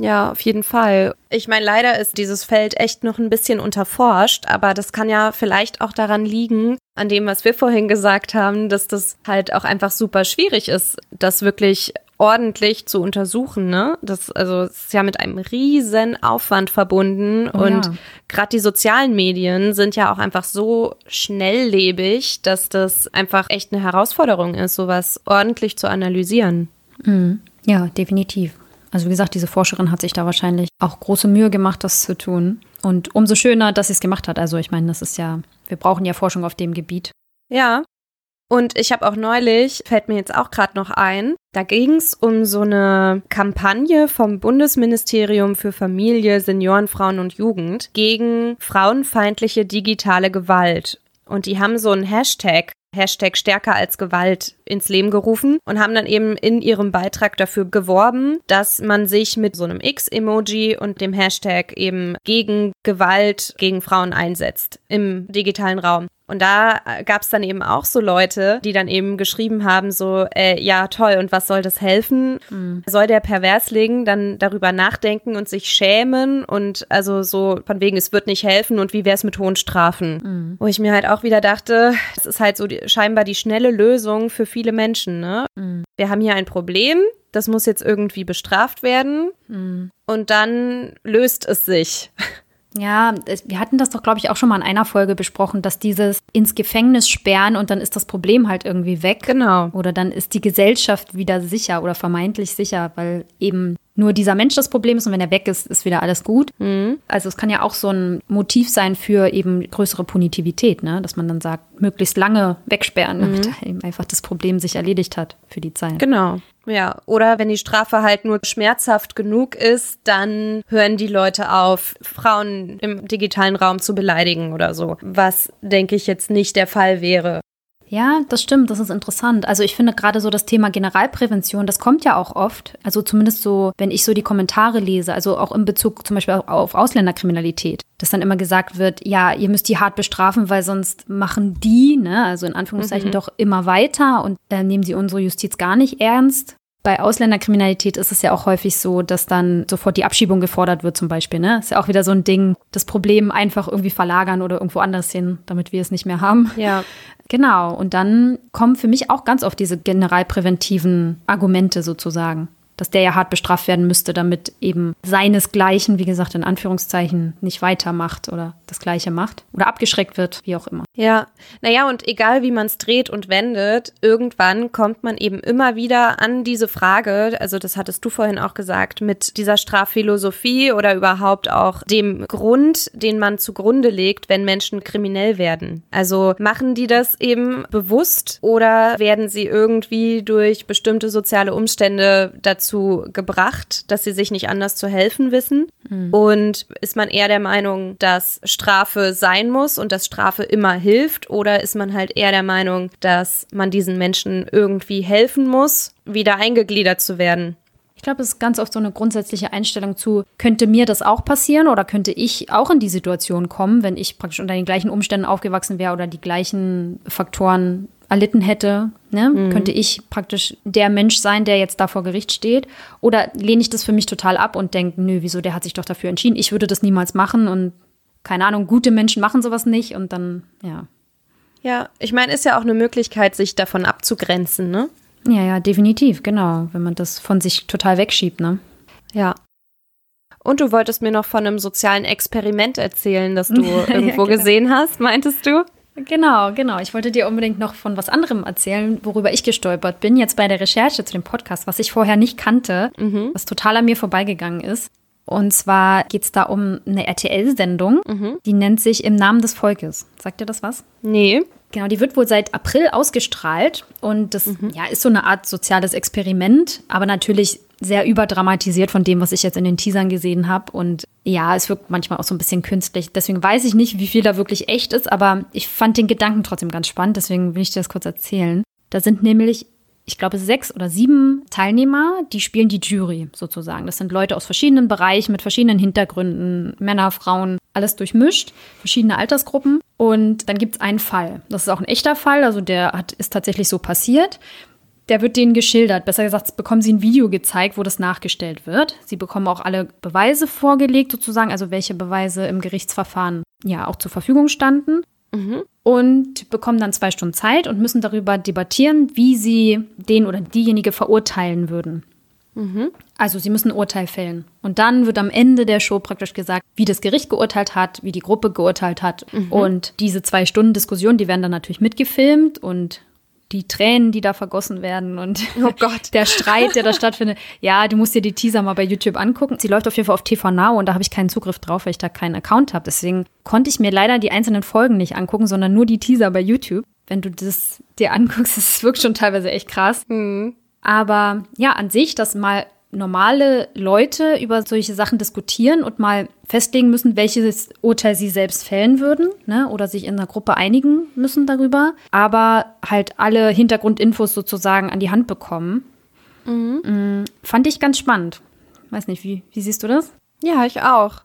Ja, auf jeden Fall. Ich meine, leider ist dieses Feld echt noch ein bisschen unterforscht, aber das kann ja vielleicht auch daran liegen, an dem, was wir vorhin gesagt haben, dass das halt auch einfach super schwierig ist, das wirklich ordentlich zu untersuchen, ne? Das also ist ja mit einem riesen Aufwand verbunden oh, und ja. gerade die sozialen Medien sind ja auch einfach so schnelllebig, dass das einfach echt eine Herausforderung ist, sowas ordentlich zu analysieren. Mhm. Ja, definitiv. Also wie gesagt, diese Forscherin hat sich da wahrscheinlich auch große Mühe gemacht, das zu tun. Und umso schöner, dass sie es gemacht hat. Also ich meine, das ist ja, wir brauchen ja Forschung auf dem Gebiet. Ja. Und ich habe auch neulich, fällt mir jetzt auch gerade noch ein, da ging es um so eine Kampagne vom Bundesministerium für Familie, Senioren, Frauen und Jugend gegen frauenfeindliche digitale Gewalt. Und die haben so einen Hashtag Hashtag stärker als Gewalt ins Leben gerufen und haben dann eben in ihrem Beitrag dafür geworben, dass man sich mit so einem X-Emoji und dem Hashtag eben gegen Gewalt gegen Frauen einsetzt im digitalen Raum. Und da äh, gab es dann eben auch so Leute, die dann eben geschrieben haben, so, äh, ja, toll, und was soll das helfen? Mhm. Soll der Perversling dann darüber nachdenken und sich schämen und also so von wegen, es wird nicht helfen und wie wäre es mit hohen Strafen? Mhm. Wo ich mir halt auch wieder dachte, es ist halt so die, scheinbar die schnelle Lösung für viele Menschen, ne? Mhm. Wir haben hier ein Problem, das muss jetzt irgendwie bestraft werden mhm. und dann löst es sich. Ja, wir hatten das doch, glaube ich, auch schon mal in einer Folge besprochen, dass dieses ins Gefängnis sperren und dann ist das Problem halt irgendwie weg. Genau. Oder dann ist die Gesellschaft wieder sicher oder vermeintlich sicher, weil eben nur dieser Mensch das Problem ist und wenn er weg ist, ist wieder alles gut. Mhm. Also es kann ja auch so ein Motiv sein für eben größere Punitivität, ne? dass man dann sagt, möglichst lange wegsperren, damit mhm. eben einfach das Problem sich erledigt hat für die Zeit. Genau. Ja, oder wenn die Strafe halt nur schmerzhaft genug ist, dann hören die Leute auf, Frauen im digitalen Raum zu beleidigen oder so. Was, denke ich, jetzt nicht der Fall wäre. Ja, das stimmt, das ist interessant. Also ich finde gerade so das Thema Generalprävention, das kommt ja auch oft. Also zumindest so, wenn ich so die Kommentare lese, also auch in Bezug zum Beispiel auf Ausländerkriminalität, dass dann immer gesagt wird, ja, ihr müsst die hart bestrafen, weil sonst machen die, ne, also in Anführungszeichen mhm. doch immer weiter und äh, nehmen sie unsere Justiz gar nicht ernst. Bei Ausländerkriminalität ist es ja auch häufig so, dass dann sofort die Abschiebung gefordert wird, zum Beispiel. Ne? Ist ja auch wieder so ein Ding, das Problem einfach irgendwie verlagern oder irgendwo anders hin, damit wir es nicht mehr haben. Ja. Genau. Und dann kommen für mich auch ganz oft diese generalpräventiven Argumente sozusagen dass der ja hart bestraft werden müsste, damit eben seinesgleichen, wie gesagt, in Anführungszeichen, nicht weitermacht oder das Gleiche macht oder abgeschreckt wird, wie auch immer. Ja, naja, und egal wie man es dreht und wendet, irgendwann kommt man eben immer wieder an diese Frage, also das hattest du vorhin auch gesagt, mit dieser Strafphilosophie oder überhaupt auch dem Grund, den man zugrunde legt, wenn Menschen kriminell werden. Also machen die das eben bewusst oder werden sie irgendwie durch bestimmte soziale Umstände dazu dazu gebracht, dass sie sich nicht anders zu helfen wissen? Mhm. Und ist man eher der Meinung, dass Strafe sein muss und dass Strafe immer hilft? Oder ist man halt eher der Meinung, dass man diesen Menschen irgendwie helfen muss, wieder eingegliedert zu werden? Ich glaube, es ist ganz oft so eine grundsätzliche Einstellung zu, könnte mir das auch passieren oder könnte ich auch in die Situation kommen, wenn ich praktisch unter den gleichen Umständen aufgewachsen wäre oder die gleichen Faktoren erlitten hätte, ne? Mhm. könnte ich praktisch der Mensch sein, der jetzt da vor Gericht steht? Oder lehne ich das für mich total ab und denke, nö, wieso, der hat sich doch dafür entschieden, ich würde das niemals machen und keine Ahnung, gute Menschen machen sowas nicht und dann, ja. Ja, ich meine, ist ja auch eine Möglichkeit, sich davon abzugrenzen, ne? Ja, ja, definitiv, genau, wenn man das von sich total wegschiebt, ne? Ja. Und du wolltest mir noch von einem sozialen Experiment erzählen, das du irgendwo ja, genau. gesehen hast, meintest du? Genau, genau. Ich wollte dir unbedingt noch von was anderem erzählen, worüber ich gestolpert bin, jetzt bei der Recherche zu dem Podcast, was ich vorher nicht kannte, mhm. was total an mir vorbeigegangen ist. Und zwar geht es da um eine RTL-Sendung, mhm. die nennt sich Im Namen des Volkes. Sagt dir das was? Nee. Genau, die wird wohl seit April ausgestrahlt und das mhm. ja, ist so eine Art soziales Experiment, aber natürlich sehr überdramatisiert von dem, was ich jetzt in den Teasern gesehen habe. Und ja, es wirkt manchmal auch so ein bisschen künstlich. Deswegen weiß ich nicht, wie viel da wirklich echt ist, aber ich fand den Gedanken trotzdem ganz spannend. Deswegen will ich dir das kurz erzählen. Da sind nämlich, ich glaube, sechs oder sieben Teilnehmer, die spielen die Jury sozusagen. Das sind Leute aus verschiedenen Bereichen mit verschiedenen Hintergründen, Männer, Frauen, alles durchmischt, verschiedene Altersgruppen. Und dann gibt es einen Fall. Das ist auch ein echter Fall, also der hat, ist tatsächlich so passiert. Der wird denen geschildert. Besser gesagt, bekommen sie ein Video gezeigt, wo das nachgestellt wird. Sie bekommen auch alle Beweise vorgelegt, sozusagen, also welche Beweise im Gerichtsverfahren ja auch zur Verfügung standen. Mhm. Und bekommen dann zwei Stunden Zeit und müssen darüber debattieren, wie sie den oder diejenige verurteilen würden. Mhm. Also sie müssen ein Urteil fällen. Und dann wird am Ende der Show praktisch gesagt, wie das Gericht geurteilt hat, wie die Gruppe geurteilt hat. Mhm. Und diese zwei Stunden Diskussion, die werden dann natürlich mitgefilmt und die Tränen, die da vergossen werden und oh der Streit, der da stattfindet. Ja, du musst dir die Teaser mal bei YouTube angucken. Sie läuft auf jeden Fall auf TV Now und da habe ich keinen Zugriff drauf, weil ich da keinen Account habe. Deswegen konnte ich mir leider die einzelnen Folgen nicht angucken, sondern nur die Teaser bei YouTube. Wenn du das dir anguckst, das wirkt schon teilweise echt krass. Mhm. Aber ja, an sich, dass mal normale Leute über solche Sachen diskutieren und mal festlegen müssen, welches Urteil sie selbst fällen würden, ne? oder sich in einer Gruppe einigen müssen darüber, aber halt alle Hintergrundinfos sozusagen an die Hand bekommen. Mhm. Mm, fand ich ganz spannend. Weiß nicht, wie, wie siehst du das? Ja, ich auch.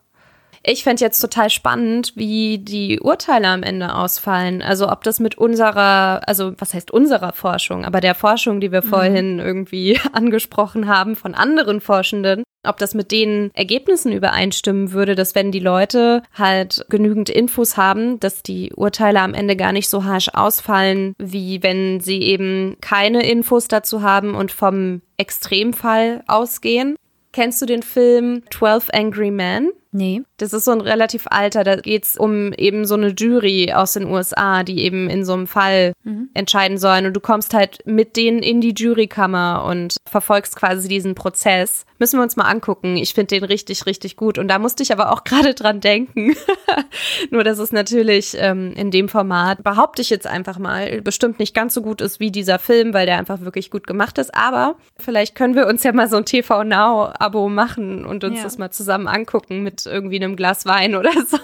Ich fände jetzt total spannend, wie die Urteile am Ende ausfallen. Also ob das mit unserer, also was heißt unserer Forschung, aber der Forschung, die wir mhm. vorhin irgendwie angesprochen haben von anderen Forschenden, ob das mit den Ergebnissen übereinstimmen würde, dass wenn die Leute halt genügend Infos haben, dass die Urteile am Ende gar nicht so harsch ausfallen, wie wenn sie eben keine Infos dazu haben und vom Extremfall ausgehen. Kennst du den Film 12 Angry Men? Nee. Das ist so ein relativ alter, da geht es um eben so eine Jury aus den USA, die eben in so einem Fall mhm. entscheiden sollen. Und du kommst halt mit denen in die Jurykammer und verfolgst quasi diesen Prozess. Müssen wir uns mal angucken. Ich finde den richtig, richtig gut. Und da musste ich aber auch gerade dran denken. Nur, dass es natürlich ähm, in dem Format, behaupte ich jetzt einfach mal, bestimmt nicht ganz so gut ist wie dieser Film, weil der einfach wirklich gut gemacht ist. Aber vielleicht können wir uns ja mal so ein TV Now-Abo machen und uns ja. das mal zusammen angucken mit irgendwie einem Glas Wein oder so.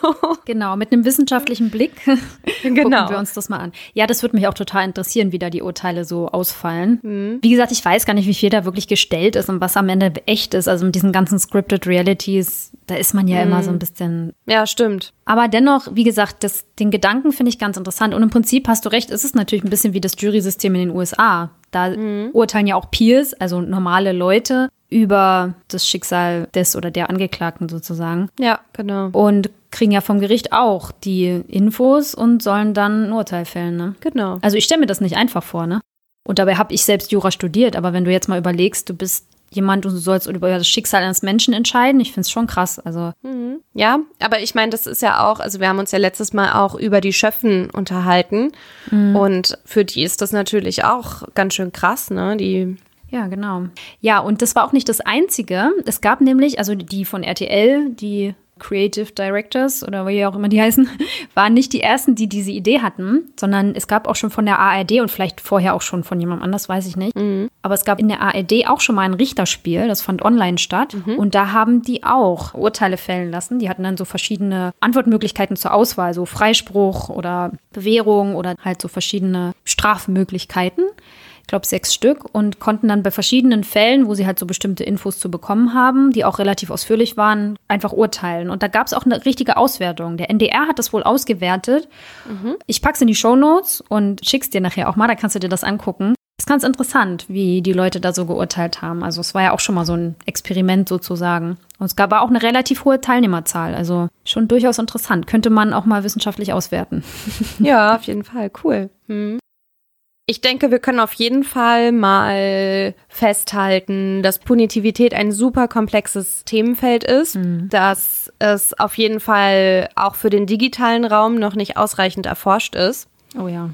Genau, mit einem wissenschaftlichen Blick genau. gucken wir uns das mal an. Ja, das würde mich auch total interessieren, wie da die Urteile so ausfallen. Mhm. Wie gesagt, ich weiß gar nicht, wie viel da wirklich gestellt ist und was am Ende echt ist. Also mit diesen ganzen Scripted Realities, da ist man ja mhm. immer so ein bisschen. Ja, stimmt. Aber dennoch, wie gesagt, das, den Gedanken finde ich ganz interessant. Und im Prinzip hast du recht, ist es natürlich ein bisschen wie das Jury-System in den USA. Da mhm. urteilen ja auch Peers, also normale Leute, über das Schicksal des oder der Angeklagten sozusagen. Ja, genau. Und kriegen ja vom Gericht auch die Infos und sollen dann ein Urteil fällen, ne? Genau. Also ich stelle mir das nicht einfach vor, ne? Und dabei habe ich selbst Jura studiert, aber wenn du jetzt mal überlegst, du bist jemand und du sollst über das Schicksal eines Menschen entscheiden, ich finde es schon krass. Also. Mhm. Ja, aber ich meine, das ist ja auch, also wir haben uns ja letztes Mal auch über die Schöffen unterhalten. Mhm. Und für die ist das natürlich auch ganz schön krass, ne? Die ja, genau. Ja, und das war auch nicht das Einzige. Es gab nämlich, also die von RTL, die Creative Directors oder wie auch immer die heißen, waren nicht die ersten, die diese Idee hatten, sondern es gab auch schon von der ARD und vielleicht vorher auch schon von jemandem anders, weiß ich nicht. Mhm. Aber es gab in der ARD auch schon mal ein Richterspiel, das fand online statt. Mhm. Und da haben die auch Urteile fällen lassen. Die hatten dann so verschiedene Antwortmöglichkeiten zur Auswahl, so Freispruch oder Bewährung oder halt so verschiedene Strafmöglichkeiten ich glaube sechs Stück, und konnten dann bei verschiedenen Fällen, wo sie halt so bestimmte Infos zu bekommen haben, die auch relativ ausführlich waren, einfach urteilen. Und da gab es auch eine richtige Auswertung. Der NDR hat das wohl ausgewertet. Mhm. Ich pack's in die Show Notes und schick's dir nachher auch mal, da kannst du dir das angucken. ist ganz interessant, wie die Leute da so geurteilt haben. Also es war ja auch schon mal so ein Experiment sozusagen. Und es gab auch eine relativ hohe Teilnehmerzahl. Also schon durchaus interessant. Könnte man auch mal wissenschaftlich auswerten. Ja, auf jeden Fall. Cool. Hm. Ich denke, wir können auf jeden Fall mal festhalten, dass Punitivität ein super komplexes Themenfeld ist, mhm. dass es auf jeden Fall auch für den digitalen Raum noch nicht ausreichend erforscht ist. Oh ja.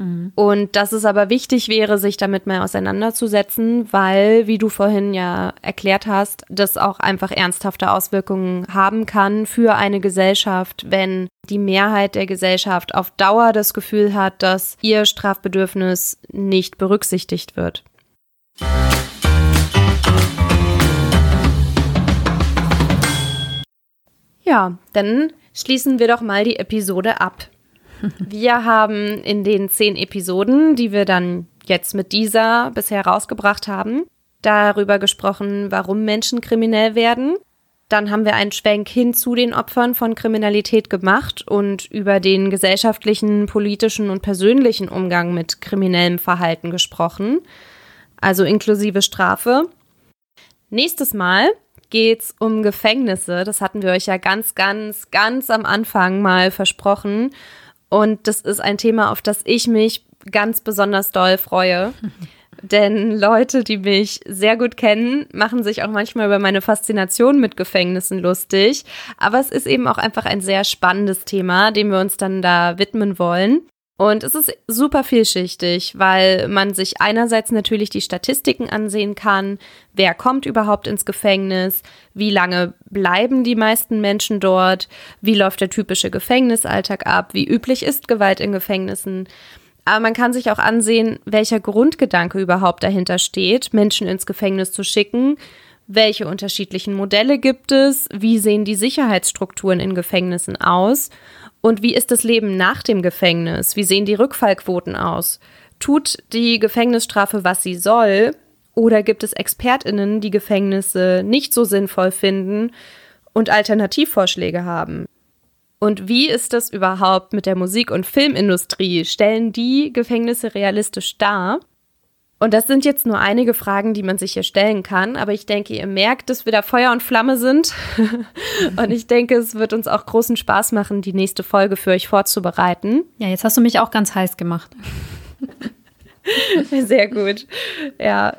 Mhm. Und dass es aber wichtig wäre, sich damit mal auseinanderzusetzen, weil, wie du vorhin ja erklärt hast, das auch einfach ernsthafte Auswirkungen haben kann für eine Gesellschaft, wenn die Mehrheit der Gesellschaft auf Dauer das Gefühl hat, dass ihr Strafbedürfnis nicht berücksichtigt wird. Ja, dann schließen wir doch mal die Episode ab. Wir haben in den zehn Episoden, die wir dann jetzt mit dieser bisher rausgebracht haben, darüber gesprochen, warum Menschen kriminell werden. Dann haben wir einen Schwenk hin zu den Opfern von Kriminalität gemacht und über den gesellschaftlichen, politischen und persönlichen Umgang mit kriminellem Verhalten gesprochen. also inklusive Strafe. Nächstes Mal geht's um Gefängnisse. Das hatten wir euch ja ganz, ganz, ganz am Anfang mal versprochen. Und das ist ein Thema, auf das ich mich ganz besonders doll freue. Denn Leute, die mich sehr gut kennen, machen sich auch manchmal über meine Faszination mit Gefängnissen lustig. Aber es ist eben auch einfach ein sehr spannendes Thema, dem wir uns dann da widmen wollen. Und es ist super vielschichtig, weil man sich einerseits natürlich die Statistiken ansehen kann, wer kommt überhaupt ins Gefängnis, wie lange bleiben die meisten Menschen dort, wie läuft der typische Gefängnisalltag ab, wie üblich ist Gewalt in Gefängnissen. Aber man kann sich auch ansehen, welcher Grundgedanke überhaupt dahinter steht, Menschen ins Gefängnis zu schicken, welche unterschiedlichen Modelle gibt es, wie sehen die Sicherheitsstrukturen in Gefängnissen aus und wie ist das Leben nach dem Gefängnis? Wie sehen die Rückfallquoten aus? Tut die Gefängnisstrafe, was sie soll? Oder gibt es Expertinnen, die Gefängnisse nicht so sinnvoll finden und Alternativvorschläge haben? Und wie ist das überhaupt mit der Musik- und Filmindustrie? Stellen die Gefängnisse realistisch dar? Und das sind jetzt nur einige Fragen, die man sich hier stellen kann. Aber ich denke, ihr merkt, dass wir da Feuer und Flamme sind. und ich denke, es wird uns auch großen Spaß machen, die nächste Folge für euch vorzubereiten. Ja, jetzt hast du mich auch ganz heiß gemacht. Sehr gut. Ja.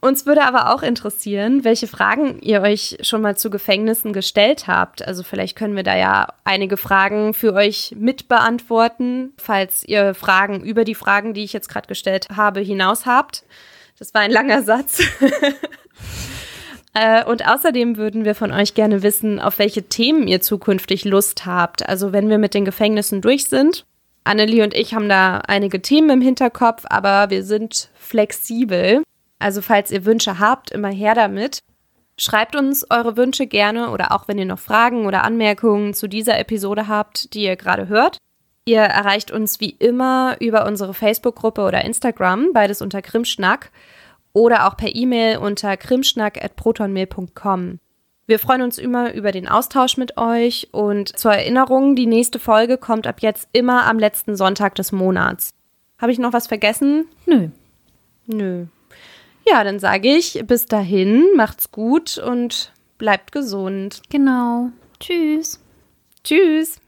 Uns würde aber auch interessieren, welche Fragen ihr euch schon mal zu Gefängnissen gestellt habt. Also vielleicht können wir da ja einige Fragen für euch mit beantworten, falls ihr Fragen über die Fragen, die ich jetzt gerade gestellt habe, hinaus habt. Das war ein langer Satz. Äh, und außerdem würden wir von euch gerne wissen, auf welche Themen ihr zukünftig Lust habt. Also wenn wir mit den Gefängnissen durch sind, Annelie und ich haben da einige Themen im Hinterkopf, aber wir sind flexibel. Also falls ihr Wünsche habt, immer her damit. Schreibt uns eure Wünsche gerne oder auch wenn ihr noch Fragen oder Anmerkungen zu dieser Episode habt, die ihr gerade hört. Ihr erreicht uns wie immer über unsere Facebook-Gruppe oder Instagram, beides unter Krimschnack oder auch per E-Mail unter krimschnack.protonmail.com. Wir freuen uns immer über den Austausch mit euch und zur Erinnerung, die nächste Folge kommt ab jetzt immer am letzten Sonntag des Monats. Habe ich noch was vergessen? Nö. Nö. Ja, dann sage ich bis dahin, macht's gut und bleibt gesund. Genau. Tschüss. Tschüss.